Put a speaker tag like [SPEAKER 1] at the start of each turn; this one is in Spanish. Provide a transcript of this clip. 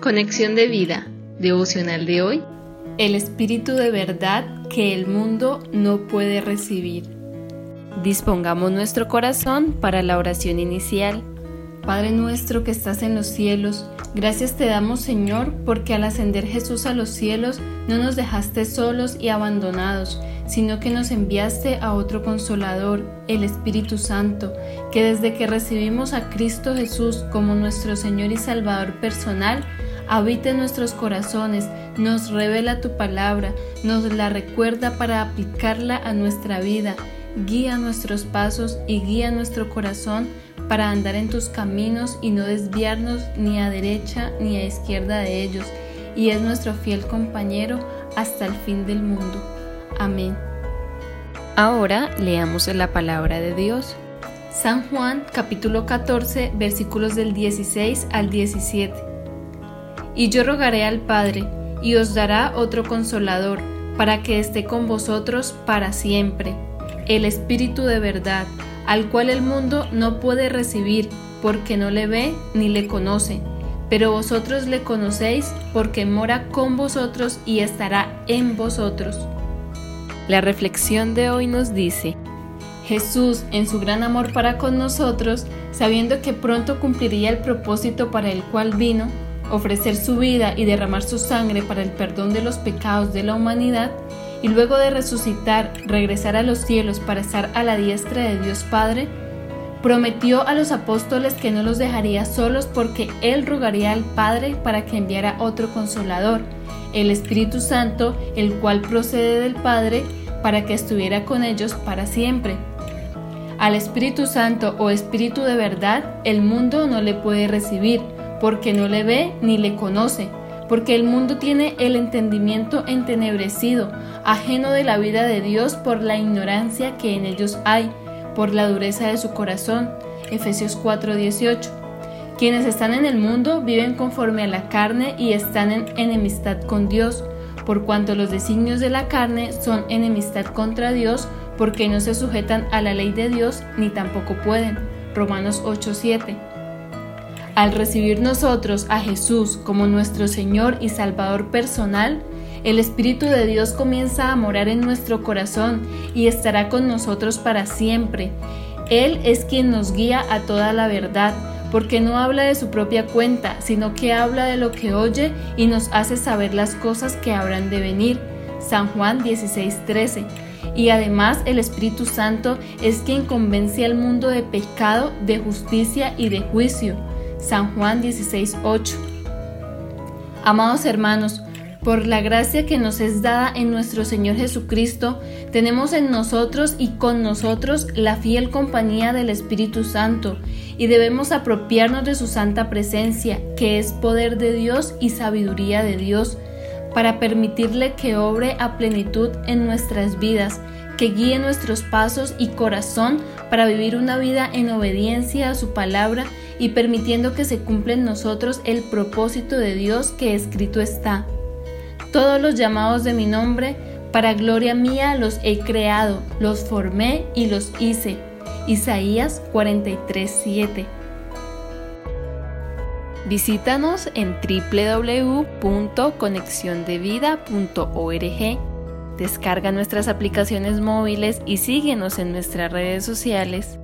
[SPEAKER 1] Conexión de vida, devocional de hoy.
[SPEAKER 2] El espíritu de verdad que el mundo no puede recibir. Dispongamos nuestro corazón para la oración inicial. Padre nuestro que estás en los cielos, gracias te damos Señor porque al ascender Jesús a los cielos no nos dejaste solos y abandonados, sino que nos enviaste a otro consolador, el Espíritu Santo, que desde que recibimos a Cristo Jesús como nuestro Señor y Salvador personal, habita en nuestros corazones, nos revela tu palabra, nos la recuerda para aplicarla a nuestra vida, guía nuestros pasos y guía nuestro corazón para andar en tus caminos y no desviarnos ni a derecha ni a izquierda de ellos, y es nuestro fiel compañero hasta el fin del mundo. Amén. Ahora leamos la palabra de Dios. San Juan capítulo 14 versículos del 16 al 17. Y yo rogaré al Padre, y os dará otro consolador, para que esté con vosotros para siempre, el Espíritu de verdad, al cual el mundo no puede recibir, porque no le ve ni le conoce, pero vosotros le conocéis porque mora con vosotros y estará en vosotros. La reflexión de hoy nos dice, Jesús, en su gran amor para con nosotros, sabiendo que pronto cumpliría el propósito para el cual vino, ofrecer su vida y derramar su sangre para el perdón de los pecados de la humanidad, y luego de resucitar, regresar a los cielos para estar a la diestra de Dios Padre, prometió a los apóstoles que no los dejaría solos porque Él rogaría al Padre para que enviara otro consolador, el Espíritu Santo, el cual procede del Padre, para que estuviera con ellos para siempre. Al Espíritu Santo o Espíritu de verdad, el mundo no le puede recibir, porque no le ve ni le conoce, porque el mundo tiene el entendimiento entenebrecido, ajeno de la vida de Dios por la ignorancia que en ellos hay, por la dureza de su corazón. Efesios 4:18. Quienes están en el mundo viven conforme a la carne y están en enemistad con Dios, por cuanto los designios de la carne son enemistad contra Dios, porque no se sujetan a la ley de Dios ni tampoco pueden. Romanos 8:7. Al recibir nosotros a Jesús como nuestro Señor y Salvador personal, el Espíritu de Dios comienza a morar en nuestro corazón y estará con nosotros para siempre. Él es quien nos guía a toda la verdad, porque no habla de su propia cuenta, sino que habla de lo que oye y nos hace saber las cosas que habrán de venir. San Juan 16:13. Y además el Espíritu Santo es quien convence al mundo de pecado, de justicia y de juicio. San Juan 16:8. Amados hermanos, por la gracia que nos es dada en nuestro Señor Jesucristo, tenemos en nosotros y con nosotros la fiel compañía del Espíritu Santo y debemos apropiarnos de su santa presencia, que es poder de Dios y sabiduría de Dios, para permitirle que obre a plenitud en nuestras vidas, que guíe nuestros pasos y corazón para vivir una vida en obediencia a su palabra y permitiendo que se cumpla en nosotros el propósito de Dios que escrito está. Todos los llamados de mi nombre, para gloria mía los he creado, los formé y los hice. Isaías 43:7. Visítanos en www.conexiondevida.org. Descarga nuestras aplicaciones móviles y síguenos en nuestras redes sociales.